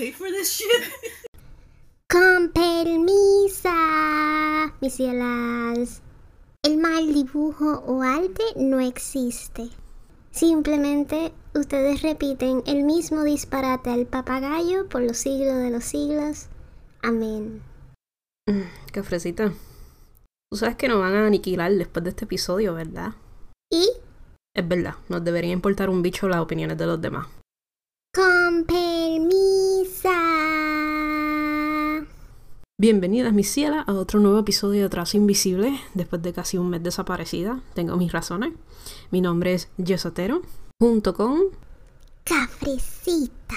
paid for this shit? Con permisa, mis cielas. El mal dibujo o arte no existe. Simplemente ustedes repiten el mismo disparate al papagayo por los siglos de los siglos. Amén. Cafrecita. Tú sabes que nos van a aniquilar después de este episodio, ¿verdad? Y Es verdad, nos debería importar un bicho las opiniones de los demás. con permisa. Bienvenidas, mis cielas, a otro nuevo episodio de Trazo Invisible. Después de casi un mes desaparecida, tengo mis razones. Mi nombre es Yesotero, junto con... Cafrecita.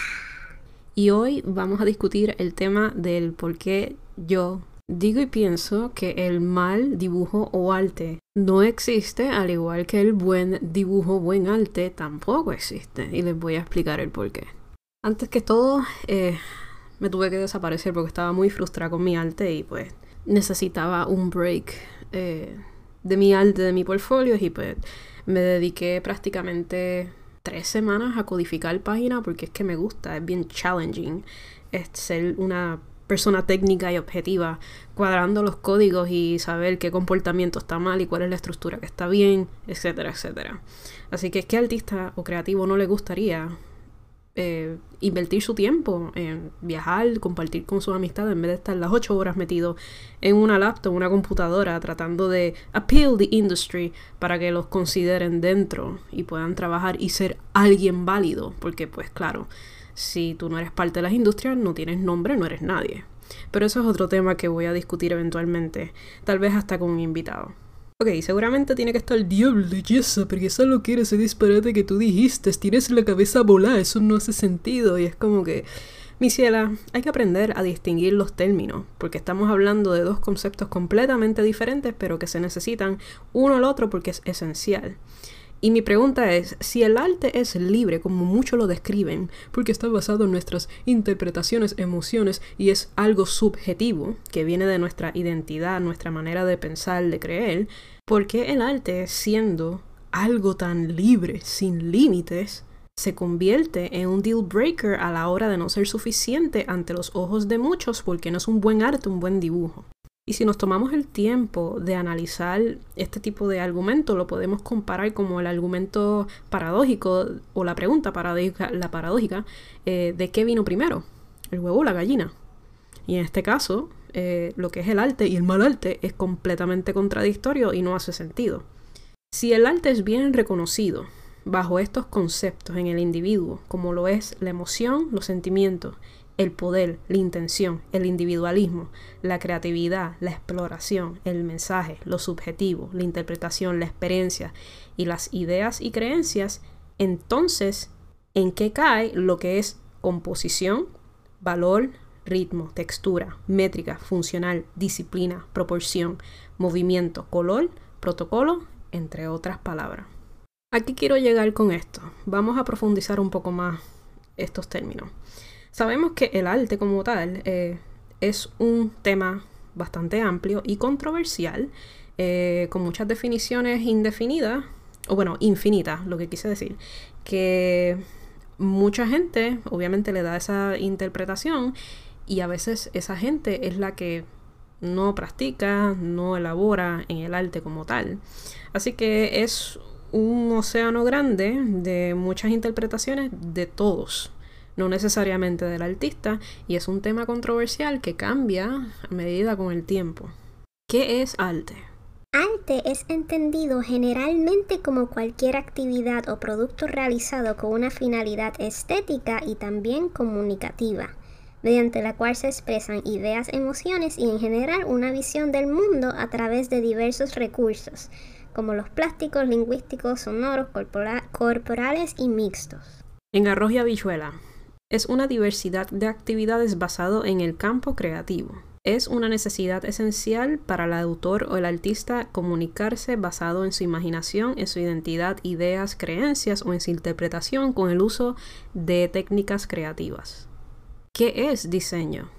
Y hoy vamos a discutir el tema del por qué yo digo y pienso que el mal dibujo o arte no existe, al igual que el buen dibujo o buen arte tampoco existe. Y les voy a explicar el por qué. Antes que todo, eh, me tuve que desaparecer porque estaba muy frustrada con mi arte y pues necesitaba un break eh, de mi arte, de mi portfolio y pues me dediqué prácticamente tres semanas a codificar página porque es que me gusta, es bien challenging es ser una persona técnica y objetiva, cuadrando los códigos y saber qué comportamiento está mal y cuál es la estructura que está bien, etcétera, etcétera. Así que es que artista o creativo no le gustaría eh, invertir su tiempo en viajar, compartir con sus amistades en vez de estar las ocho horas metido en una laptop, una computadora, tratando de appeal the industry para que los consideren dentro y puedan trabajar y ser alguien válido, porque pues claro, si tú no eres parte de las industrias, no tienes nombre, no eres nadie. Pero eso es otro tema que voy a discutir eventualmente, tal vez hasta con un invitado. Ok, seguramente tiene que estar el diablo de Yesa, porque solo quiere ese disparate que tú dijiste, tienes la cabeza volada, eso no hace sentido, y es como que, mi ciela, hay que aprender a distinguir los términos, porque estamos hablando de dos conceptos completamente diferentes, pero que se necesitan uno al otro porque es esencial. Y mi pregunta es, si el arte es libre, como muchos lo describen, porque está basado en nuestras interpretaciones, emociones y es algo subjetivo, que viene de nuestra identidad, nuestra manera de pensar, de creer, ¿por qué el arte, siendo algo tan libre, sin límites, se convierte en un deal breaker a la hora de no ser suficiente ante los ojos de muchos porque no es un buen arte, un buen dibujo? Y si nos tomamos el tiempo de analizar este tipo de argumento, lo podemos comparar como el argumento paradójico o la pregunta paradójica, eh, de qué vino primero, el huevo o la gallina. Y en este caso, eh, lo que es el arte y el mal arte es completamente contradictorio y no hace sentido. Si el arte es bien reconocido bajo estos conceptos en el individuo, como lo es la emoción, los sentimientos el poder, la intención, el individualismo, la creatividad, la exploración, el mensaje, lo subjetivo, la interpretación, la experiencia y las ideas y creencias, entonces, ¿en qué cae lo que es composición, valor, ritmo, textura, métrica, funcional, disciplina, proporción, movimiento, color, protocolo, entre otras palabras? Aquí quiero llegar con esto. Vamos a profundizar un poco más estos términos. Sabemos que el arte como tal eh, es un tema bastante amplio y controversial, eh, con muchas definiciones indefinidas, o bueno, infinitas, lo que quise decir, que mucha gente obviamente le da esa interpretación y a veces esa gente es la que no practica, no elabora en el arte como tal. Así que es un océano grande de muchas interpretaciones de todos no necesariamente del artista, y es un tema controversial que cambia a medida con el tiempo. ¿Qué es arte? Arte es entendido generalmente como cualquier actividad o producto realizado con una finalidad estética y también comunicativa, mediante la cual se expresan ideas, emociones y en general una visión del mundo a través de diversos recursos, como los plásticos, lingüísticos, sonoros, corpora corporales y mixtos. En arroz y habichuela, es una diversidad de actividades basado en el campo creativo. Es una necesidad esencial para el autor o el artista comunicarse basado en su imaginación, en su identidad, ideas, creencias o en su interpretación con el uso de técnicas creativas. ¿Qué es diseño?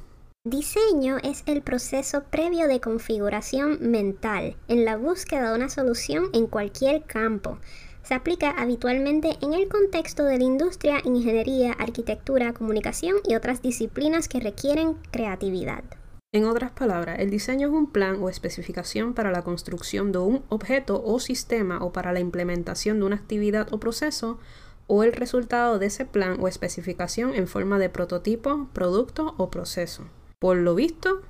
Diseño es el proceso previo de configuración mental en la búsqueda de una solución en cualquier campo, Se aplica habitualmente en el contexto de la industria, ingeniería, arquitectura, comunicación y otras disciplinas que requieren creatividad. En otras palabras, el diseño es un plan o especificación para la construcción de un objeto o sistema o para la implementación de una actividad o proceso o el resultado de ese plan o especificación en forma de prototipo, producto o proceso. Por lo visto,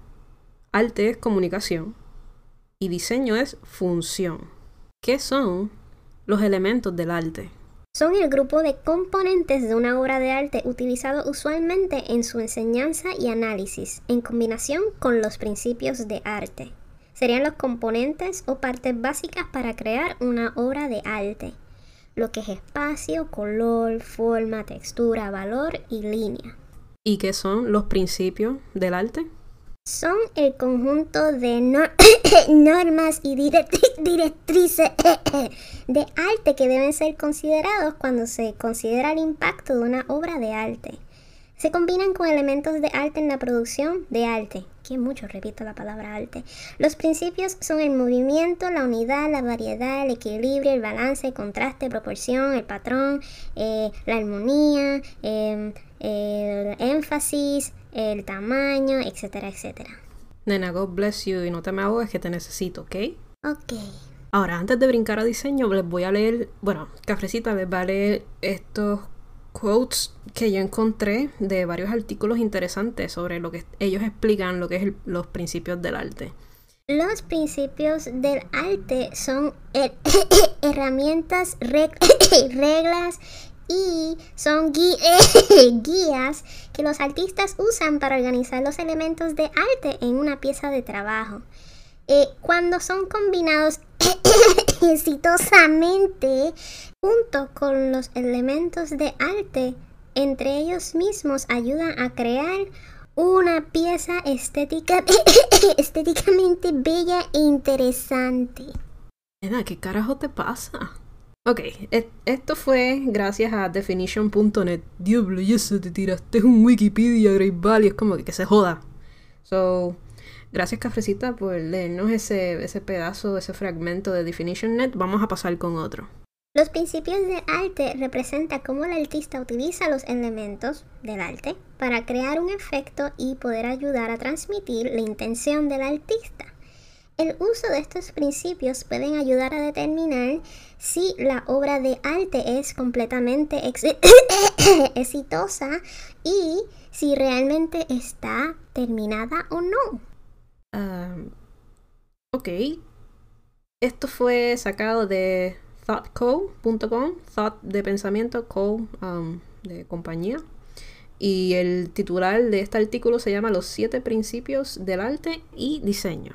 arte es comunicación y diseño es función. ¿Qué son los elementos del arte? Son el grupo de componentes de una obra de arte utilizado usualmente en su enseñanza y análisis, en combinación con los principios de arte. Serían los componentes o partes básicas para crear una obra de arte lo que es espacio, color, forma, textura, valor y línea. ¿Y qué son los principios del arte? Son el conjunto de normas y directrices de arte que deben ser considerados cuando se considera el impacto de una obra de arte. Se combinan con elementos de arte en la producción de arte, que mucho repito la palabra arte. Los principios son el movimiento, la unidad, la variedad, el equilibrio, el balance, el contraste, proporción, el patrón, eh, la armonía, em, el énfasis, el tamaño, etcétera, etcétera. Nena, God bless you y no te me es que te necesito, ¿ok? Ok. Ahora, antes de brincar a diseño, les voy a leer, bueno, Cafrecita les va a leer estos quotes que yo encontré de varios artículos interesantes sobre lo que ellos explican lo que es los principios del arte. Los principios del arte son herramientas, reglas y son guías que los artistas usan para organizar los elementos de arte en una pieza de trabajo. Eh, cuando son combinados exitosamente junto con los elementos de arte entre ellos mismos ayudan a crear una pieza estética, estéticamente bella e interesante. ¿qué carajo te pasa? Ok, esto fue gracias a definition.net. Diablo, y eso te tiraste un Wikipedia, Great Value, es como que, que se joda. So, gracias Cafrecita por leernos ese, ese pedazo, ese fragmento de Definition.net. Vamos a pasar con otro. Los principios del arte representan cómo el artista utiliza los elementos del arte para crear un efecto y poder ayudar a transmitir la intención del artista. El uso de estos principios pueden ayudar a determinar si la obra de arte es completamente exitosa y si realmente está terminada o no. Ok. Esto fue sacado de thoughtco.com, thought de pensamiento, co um, de compañía. Y el titular de este artículo se llama Los siete principios del arte y diseño.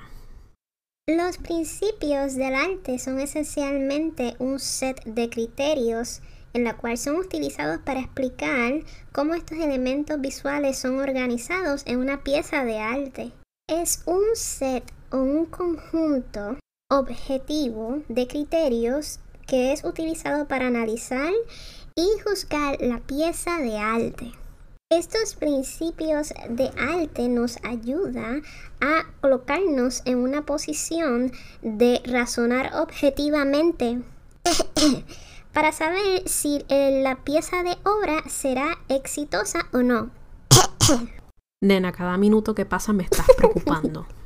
Los principios del arte son esencialmente un set de criterios en la cual son utilizados para explicar cómo estos elementos visuales son organizados en una pieza de arte. Es un set o un conjunto objetivo de criterios que es utilizado para analizar y juzgar la pieza de arte. Estos principios de arte nos ayudan a colocarnos en una posición de razonar objetivamente para saber si eh, la pieza de obra será exitosa o no. Nena, cada minuto que pasa me estás preocupando.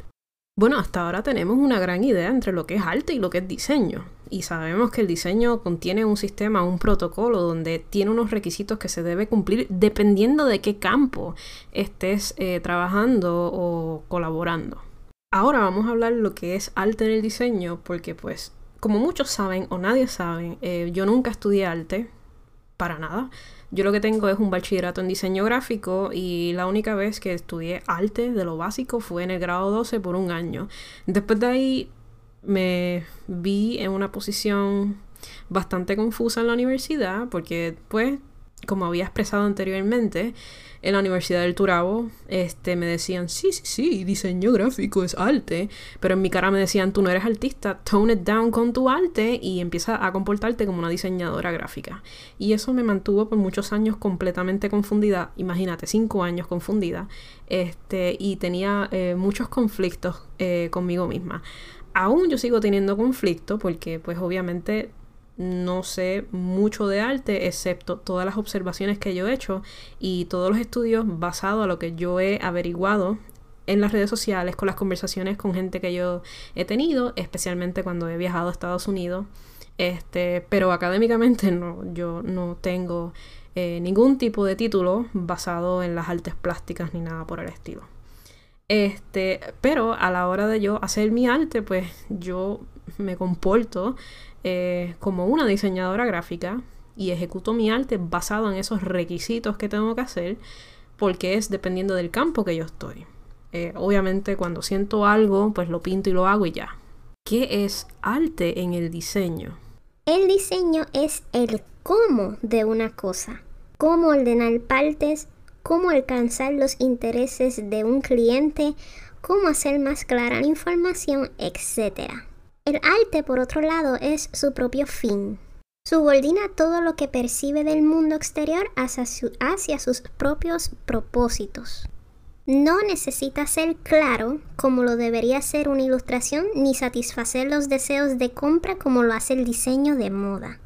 Bueno, hasta ahora tenemos una gran idea entre lo que es arte y lo que es diseño. Y sabemos que el diseño contiene un sistema, un protocolo donde tiene unos requisitos que se debe cumplir dependiendo de qué campo estés eh, trabajando o colaborando. Ahora vamos a hablar lo que es arte en el diseño porque pues como muchos saben o nadie sabe, eh, yo nunca estudié arte, para nada. Yo lo que tengo es un bachillerato en diseño gráfico y la única vez que estudié arte de lo básico fue en el grado 12 por un año. Después de ahí me vi en una posición bastante confusa en la universidad porque pues como había expresado anteriormente, en la Universidad del Turabo, este, me decían, sí, sí, sí, diseño gráfico es arte, pero en mi cara me decían, tú no eres artista, tone it down con tu arte y empieza a comportarte como una diseñadora gráfica. Y eso me mantuvo por muchos años completamente confundida, imagínate, cinco años confundida, este, y tenía eh, muchos conflictos eh, conmigo misma. Aún yo sigo teniendo conflicto porque pues obviamente no sé mucho de arte, excepto todas las observaciones que yo he hecho y todos los estudios basados a lo que yo he averiguado en las redes sociales, con las conversaciones con gente que yo he tenido, especialmente cuando he viajado a Estados Unidos. Este, pero académicamente no, yo no tengo eh, ningún tipo de título basado en las artes plásticas ni nada por el estilo. Este, pero a la hora de yo hacer mi arte, pues yo me comporto eh, como una diseñadora gráfica y ejecuto mi arte basado en esos requisitos que tengo que hacer porque es dependiendo del campo que yo estoy. Eh, obviamente cuando siento algo, pues lo pinto y lo hago y ya. ¿Qué es arte en el diseño? El diseño es el cómo de una cosa, cómo ordenar partes, cómo alcanzar los intereses de un cliente, cómo hacer más clara la información, etc. El arte, por otro lado, es su propio fin. Subordina todo lo que percibe del mundo exterior hacia, hacia sus propios propósitos. No necesita ser claro como lo debería ser una ilustración ni satisfacer los deseos de compra como lo hace el diseño de moda.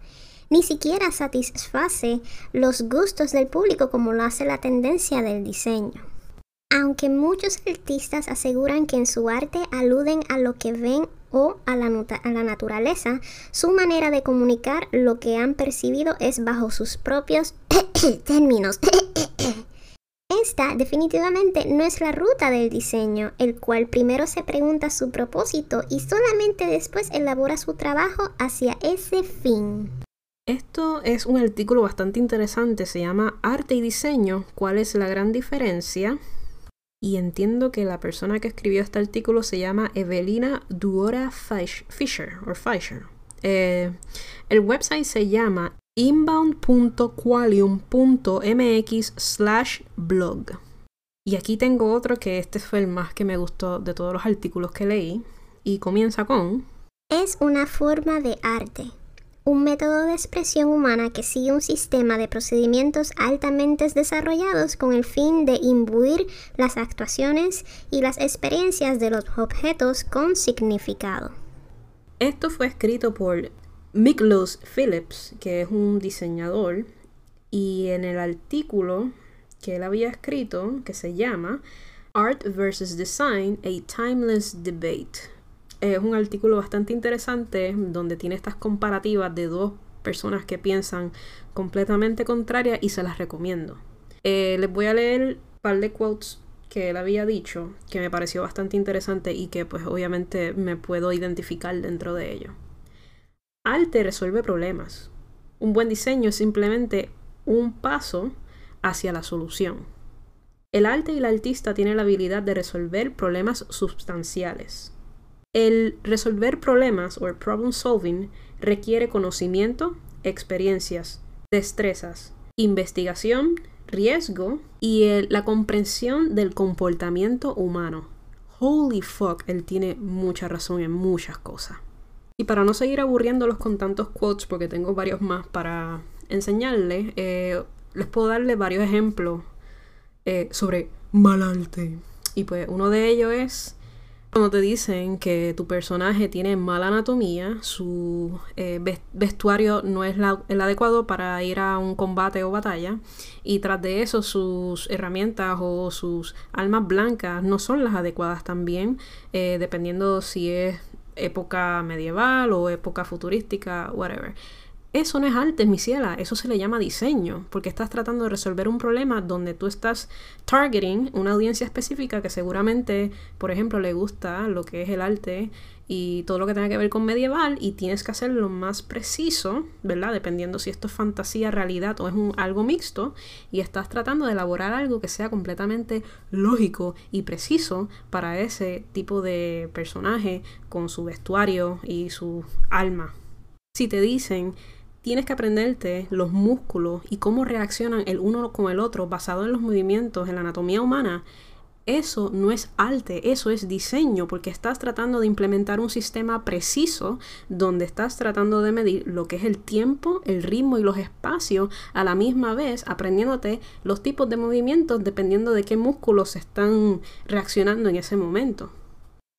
Ni siquiera satisface los gustos del público como lo hace la tendencia del diseño. Aunque muchos artistas aseguran que en su arte aluden a lo que ven o a la, naturaleza, su manera de comunicar lo que han percibido es bajo sus propios términos. Esta definitivamente no es la ruta del diseño, el cual primero se pregunta su propósito y solamente después elabora su trabajo hacia ese fin. Esto es un artículo bastante interesante, se llama Arte y Diseño, ¿cuál es la gran diferencia? Y entiendo que la persona que escribió este artículo se llama Evelina Duora Fisher. Fisher. Eh, el website se llama inbound.qualium.mx slash blog. Y aquí tengo otro que este fue el más que me gustó de todos los artículos que leí. Y comienza con... Es una forma de arte un método de expresión humana que sigue un sistema de procedimientos altamente desarrollados con el fin de imbuir las actuaciones y las experiencias de los objetos con significado. Esto fue escrito por Miklos Phillips, que es un diseñador, y en el artículo que él había escrito, que se llama Art versus Design, a Timeless Debate es un artículo bastante interesante donde tiene estas comparativas de dos personas que piensan completamente contrarias y se las recomiendo. Eh, les voy a leer un par de quotes que él había dicho que me pareció bastante interesante y que pues obviamente me puedo identificar dentro de ello. Arte resuelve problemas. Un buen diseño es simplemente un paso hacia la solución. El arte y el artista tienen la habilidad de resolver problemas sustanciales. El resolver problemas o problem solving requiere conocimiento, experiencias, destrezas, investigación, riesgo y la comprensión del comportamiento humano. Holy fuck, él tiene mucha razón en muchas cosas. Y para no seguir aburriéndolos con tantos quotes, porque tengo varios más para enseñarles, eh, les puedo darle varios ejemplos eh, sobre mal arte. Y pues uno de ellos es cuando te dicen que tu personaje tiene mala anatomía, su eh, vestuario no es el adecuado para ir a un combate o batalla, y tras de eso sus herramientas o sus armas blancas no son las adecuadas también, eh, dependiendo si es época medieval o época futurística, whatever. Eso no es arte, mi ciela, eso se le llama diseño, porque estás tratando de resolver un problema donde tú estás targeting una audiencia específica que seguramente, por ejemplo, le gusta lo que es el arte y todo lo que tenga que ver con medieval y tienes que hacerlo más preciso, ¿verdad? Dependiendo si esto es fantasía, realidad o es algo mixto y estás tratando de elaborar algo que sea completamente lógico y preciso para ese tipo de personaje con su vestuario y su alma. Si te dicen tienes que aprenderte los músculos y cómo reaccionan el uno con el otro basado en los movimientos, en la anatomía humana, eso no es arte, eso es diseño, porque estás tratando de implementar un sistema preciso donde estás tratando de medir lo que es el tiempo, el ritmo y los espacios a la misma vez, aprendiéndote los tipos de movimientos dependiendo de qué músculos están reaccionando en ese momento.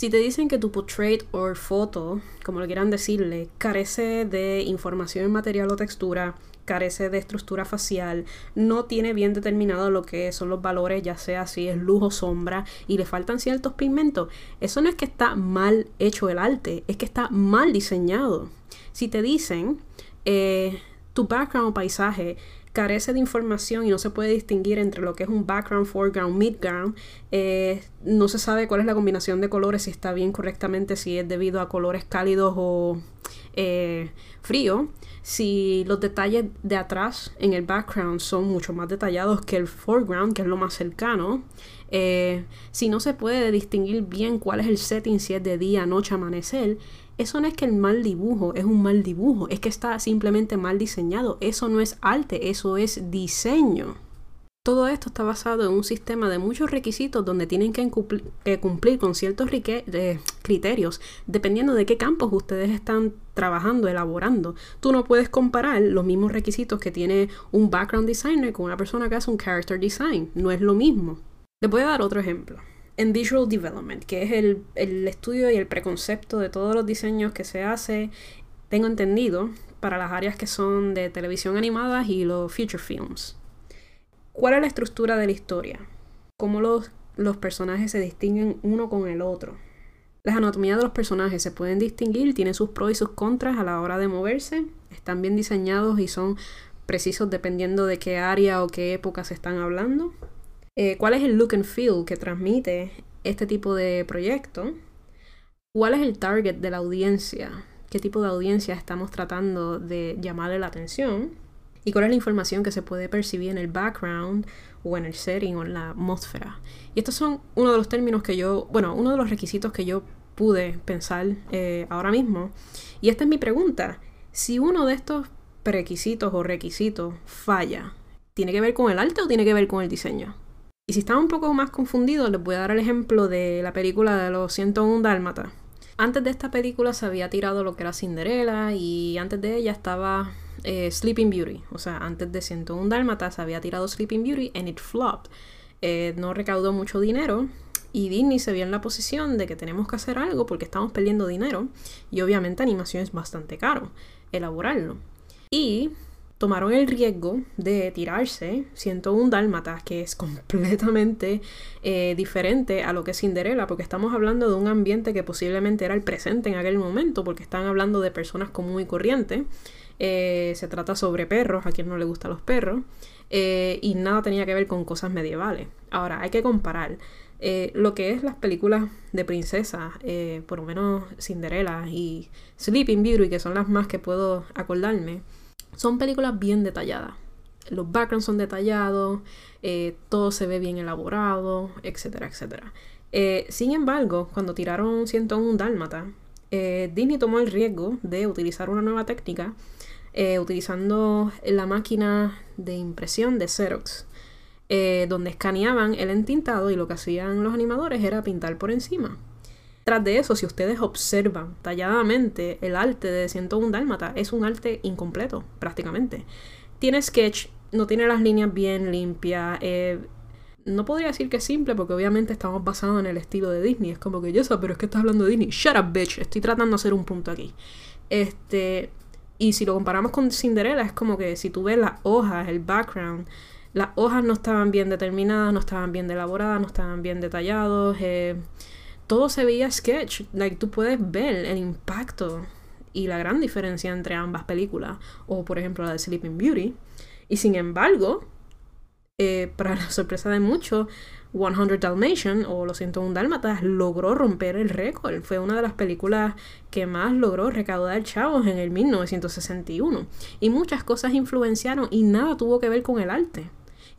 Si te dicen que tu portrait o foto, como lo quieran decirle, carece de información en material o textura, carece de estructura facial, no tiene bien determinado lo que son los valores, ya sea si es luz o sombra, y le faltan ciertos pigmentos, eso no es que está mal hecho el arte, es que está mal diseñado. Si te dicen eh, tu background o paisaje carece de información y no se puede distinguir entre lo que es un background, foreground, midground. Eh, no se sabe cuál es la combinación de colores, si está bien correctamente, si es debido a colores cálidos o eh, frío. Si los detalles de atrás en el background son mucho más detallados que el foreground, que es lo más cercano. Eh, si no se puede distinguir bien cuál es el setting, si es de día, noche, amanecer, eso no es que el mal dibujo es un mal dibujo, es que está simplemente mal diseñado. Eso no es arte, eso es diseño. Todo esto está basado en un sistema de muchos requisitos donde tienen que, cumplir con ciertos criterios dependiendo de qué campos ustedes están trabajando, elaborando. Tú no puedes comparar los mismos requisitos que tiene un background designer con una persona que hace un character design. No es lo mismo. Les voy a dar otro ejemplo en Visual Development, que es el, estudio y el preconcepto de todos los diseños que se hace, tengo entendido, para las áreas que son de televisión animada y los future films. ¿Cuál es la estructura de la historia? ¿Cómo los, los personajes se distinguen uno con el otro? Las anatomías de los personajes se pueden distinguir, tienen sus pros y sus contras a la hora de moverse, están bien diseñados y son precisos dependiendo de qué área o qué época se están hablando. Eh, cuál es el look and feel que transmite este tipo de proyecto, cuál es el target de la audiencia, qué tipo de audiencia estamos tratando de llamarle la atención y cuál es la información que se puede percibir en el background o en el setting o en la atmósfera. Y estos son uno de los términos que yo, bueno, uno de los requisitos que yo pude pensar eh, ahora mismo. Y esta es mi pregunta. Si uno de estos requisitos o requisitos falla, ¿tiene que ver con el arte o tiene que ver con el diseño? Y si están un poco más confundidos, les voy a dar el ejemplo de la película de los 101 Dálmata. Antes de esta película se había tirado lo que era Cinderella y antes de ella estaba eh, Sleeping Beauty. O sea, antes de 101 Dálmata se había tirado Sleeping Beauty and it flopped. Eh, no recaudó mucho dinero y Disney se vio en la posición de que tenemos que hacer algo porque estamos perdiendo dinero y obviamente animación es bastante caro elaborarlo. Y tomaron el riesgo de tirarse 101 Dálmatas, que es completamente eh, diferente a lo que es Cinderella, porque estamos hablando de un ambiente que posiblemente era el presente en aquel momento, porque están hablando de personas común y corriente. Eh, se trata sobre perros, a quien no le gustan los perros, eh, y nada tenía que ver con cosas medievales. Ahora, hay que comparar. lo que es las películas de princesa, por lo menos Cinderella y Sleeping Beauty, que son las más que puedo acordarme, son películas bien detalladas. Los backgrounds son detallados, eh, todo se ve bien elaborado, etcétera, etcétera. Eh, sin embargo, cuando tiraron 101 Dálmata, eh, Disney tomó el riesgo de utilizar una nueva técnica utilizando la máquina de impresión de Xerox, donde escaneaban el entintado y lo que hacían los animadores era pintar por encima. Tras de eso, si ustedes observan talladamente el arte de 101 Dálmata, es un arte incompleto, prácticamente. Tiene sketch, no tiene las líneas bien limpias. Eh, no podría decir que es simple, porque obviamente estamos basados en el estilo de Disney. Es como que yo sé, pero es que estás hablando de Disney. Shut up, bitch. Estoy tratando de hacer un punto aquí. Este. Y si lo comparamos con Cinderella, es como que si tú ves las hojas, el background, las hojas no estaban bien determinadas, no estaban bien elaboradas, no estaban bien detallados. Eh, todo se veía sketch. Like, tú puedes ver el impacto y la gran diferencia entre ambas películas. O, por ejemplo, la de Sleeping Beauty. Y sin embargo, eh, para la sorpresa de muchos, 100 Dalmatian o Los 101 Dálmatas logró romper el récord. Fue una de las películas que más logró recaudar chavos en el 1961. Y muchas cosas influenciaron y nada tuvo que ver con el arte.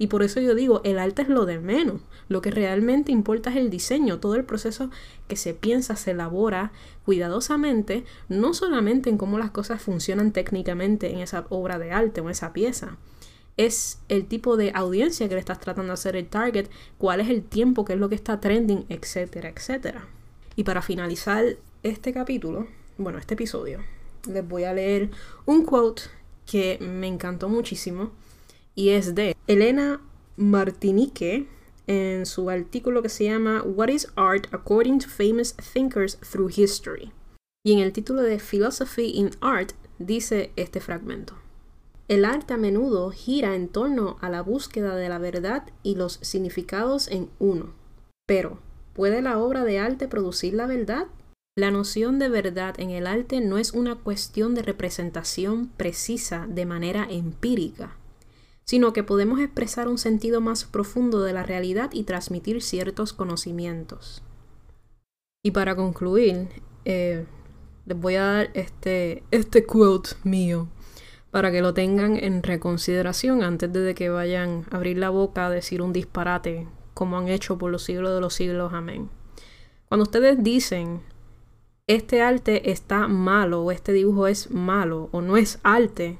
Y por eso yo digo, el arte es lo de menos. Lo que realmente importa es el diseño, todo el proceso que se piensa, se elabora cuidadosamente, no solamente en cómo las cosas funcionan técnicamente en esa obra de arte o esa pieza. Es el tipo de audiencia que le estás tratando de hacer el target, cuál es el tiempo, qué es lo que está trending, etcétera, etcétera. Y para finalizar este capítulo, bueno, este episodio, les voy a leer un quote que me encantó muchísimo y es de Elena Martinique, en su artículo que se llama What is Art According to Famous Thinkers Through History. Y en el título de Philosophy in Art dice este fragmento. El arte a menudo gira en torno a la búsqueda de la verdad y los significados en uno. Pero, ¿puede la obra de arte producir la verdad? La noción de verdad en el arte no es una cuestión de representación precisa de manera empírica, sino que podemos expresar un sentido más profundo de la realidad y transmitir ciertos conocimientos. Y para concluir, eh, les voy a dar este, este quote mío para que lo tengan en reconsideración antes de que vayan a abrir la boca a decir un disparate como han hecho por los siglos de los siglos. Amén. Cuando ustedes dicen este arte está malo o este dibujo es malo o no es arte,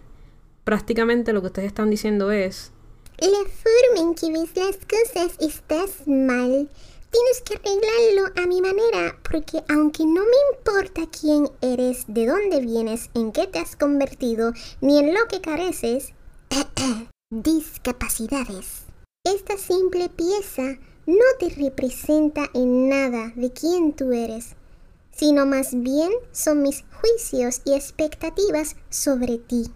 prácticamente lo que ustedes están diciendo es la forma en que ves las cosas estás mal. Tienes que arreglarlo a mi manera, porque aunque no me importa quién eres, de dónde vienes, en qué te has convertido, ni en lo que careces, discapacidades. Esta simple pieza no te representa en nada de quién tú eres, sino más bien son mis juicios y expectativas sobre ti.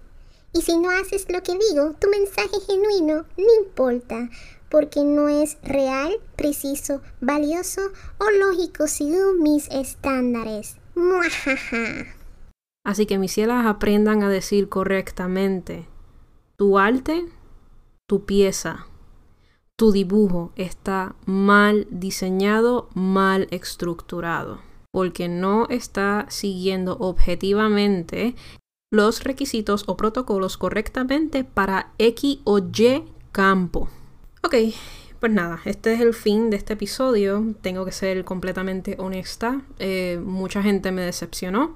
Y si no haces lo que digo, tu mensaje genuino no importa, porque no es real, preciso, valioso o lógico según mis estándares. Así que mis cielas aprendan a decir correctamente, tu arte, tu pieza, tu dibujo está mal diseñado, mal estructurado, porque no está siguiendo objetivamente los requisitos o protocolos correctamente para X o Y campo. Ok, pues nada, este es el fin de este episodio. Tengo que ser completamente honesta. Eh, mucha gente me decepcionó.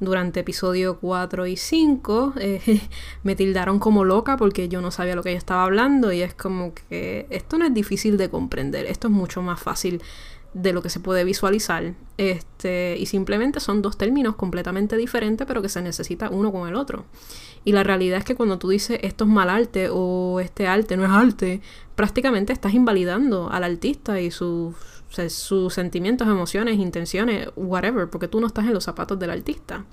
Durante episodio 4 y 5 eh, me tildaron como loca porque yo no sabía lo que yo estaba hablando y es como que esto no es difícil de comprender, esto es mucho más fácil de lo que se puede visualizar. Este, y simplemente son dos términos completamente diferentes, pero que se necesita uno con el otro. Y la realidad es que cuando tú dices esto es mal arte o este arte no es arte, prácticamente estás invalidando al artista y sus, sus sentimientos, emociones, intenciones, whatever, porque tú no estás en los zapatos del artista.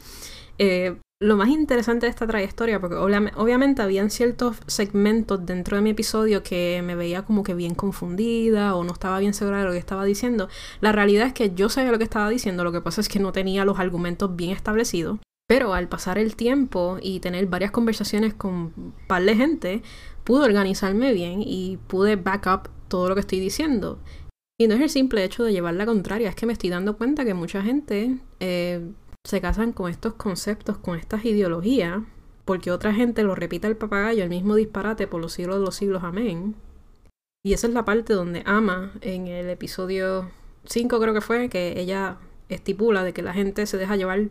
Eh, lo más interesante de esta trayectoria, porque obviamente habían ciertos segmentos dentro de mi episodio que me veía como que bien confundida o no estaba bien segura de lo que estaba diciendo. La realidad es que yo sabía lo que estaba diciendo, lo que pasa es que no tenía los argumentos bien establecidos. Pero al pasar el tiempo y tener varias conversaciones con un par de gente, pude organizarme bien y pude back up todo lo que estoy diciendo. Y no es el simple hecho de llevar la contraria, es que me estoy dando cuenta que mucha gente eh, se casan con estos conceptos, con estas ideologías, porque otra gente lo repite al papagayo, el mismo disparate por los siglos de los siglos, amén. Y esa es la parte donde Ama, en el episodio 5 creo que fue, que ella estipula de que la gente se deja llevar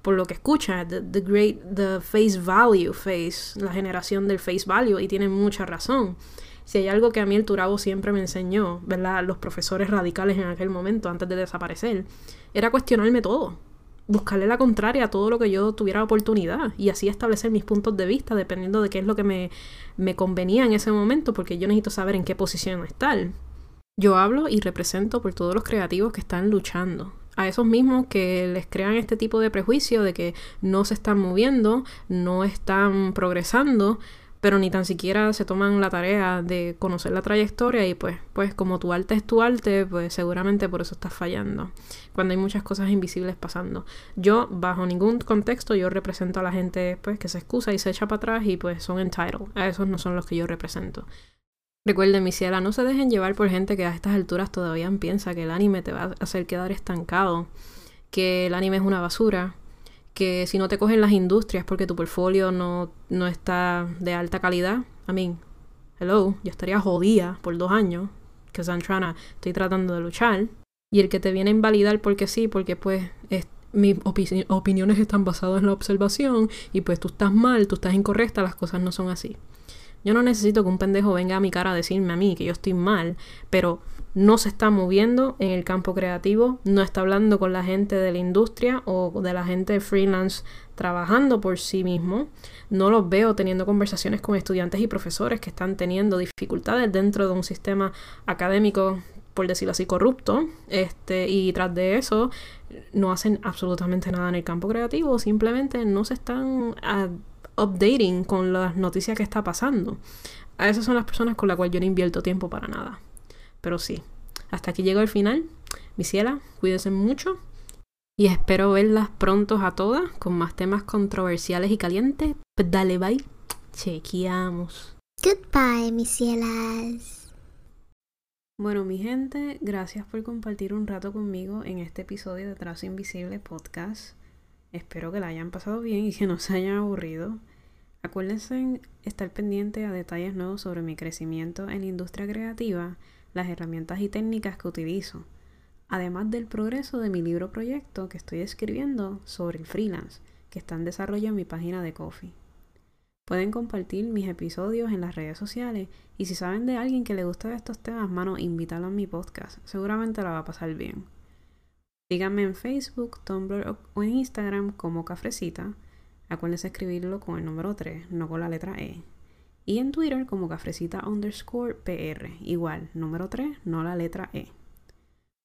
por lo que escucha, the, great, the face value face, la generación del face value, y tiene mucha razón. Si hay algo que a mí el Turabo siempre me enseñó, ¿verdad? Los profesores radicales en aquel momento, antes de desaparecer, era cuestionarme todo buscarle la contraria a todo lo que yo tuviera oportunidad y así establecer mis puntos de vista dependiendo de qué es lo que me, me convenía en ese momento porque yo necesito saber en qué posición estar. Yo hablo y represento por todos los creativos que están luchando. A esos mismos que les crean este tipo de prejuicio de que no se están moviendo, no están progresando, pero ni tan siquiera se toman la tarea de conocer la trayectoria y pues, pues como tu arte es tu arte, pues seguramente por eso estás fallando, cuando hay muchas cosas invisibles pasando. Yo, bajo ningún contexto, yo represento a la gente pues que se excusa y se echa para atrás y pues son entitled, a esos no son los que yo represento. Recuerden, mi ciela, no se dejen llevar por gente que a estas alturas todavía piensa que el anime te va a hacer quedar estancado, que el anime es una basura, que si no te cogen las industrias porque tu portfolio no, no está de alta calidad, I mean, hello, yo estaría jodida por dos años, que I'm estoy tratando de luchar, y el que te viene a invalidar porque sí, porque pues mis opiniones están basadas en la observación y pues tú estás mal, tú estás incorrecta, las cosas no son así. Yo no necesito que un pendejo venga a mi cara a decirme a mí que yo estoy mal, pero no se está moviendo en el campo creativo, no está hablando con la gente de la industria o de la gente freelance trabajando por sí mismo. No los veo teniendo conversaciones con estudiantes y profesores que están teniendo dificultades dentro de un sistema académico, por decirlo así, corrupto. Este, y tras de eso, no hacen absolutamente nada en el campo creativo, simplemente no se están uh, updating con las noticias que está pasando. A esas son las personas con las cuales yo no invierto tiempo para nada. Pero sí, hasta aquí llegó el final. Mi ciela, cuídense mucho. Y espero verlas pronto a todas con más temas controversiales y calientes. Pues dale, bye. Chequeamos. Goodbye, mis cielas. Bueno, mi gente, gracias por compartir un rato conmigo en este episodio de Trazo Invisible Podcast. Espero que la hayan pasado bien y que no se hayan aburrido. Acuérdense estar pendiente a detalles nuevos sobre mi crecimiento en la industria creativa, las herramientas y técnicas que utilizo, además del progreso de mi libro proyecto que estoy escribiendo sobre el freelance, que está en desarrollo en mi página de Coffee. Pueden compartir mis episodios en las redes sociales y si saben de alguien que le gusta estos temas, mano, invítalo a mi podcast. Seguramente la va a pasar bien. Síganme en Facebook, Tumblr o en Instagram como Cafrecita. Acuérdense escribirlo con el número 3, no con la letra E. Y en Twitter como Cafrecita underscore PR. Igual, número 3, no la letra E.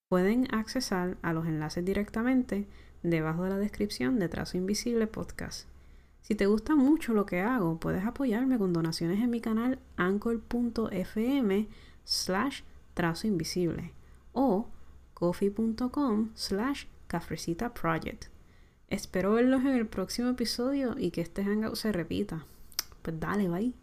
Pueden accesar a los enlaces directamente debajo de la descripción de Trazo Invisible Podcast. Si te gusta mucho lo que hago, puedes apoyarme con donaciones en mi canal anchor.fm slash trazo invisible o coffee.com slash cafrecita project. Espero verlos en el próximo episodio y que este hangout se repita. Pues dale, bye.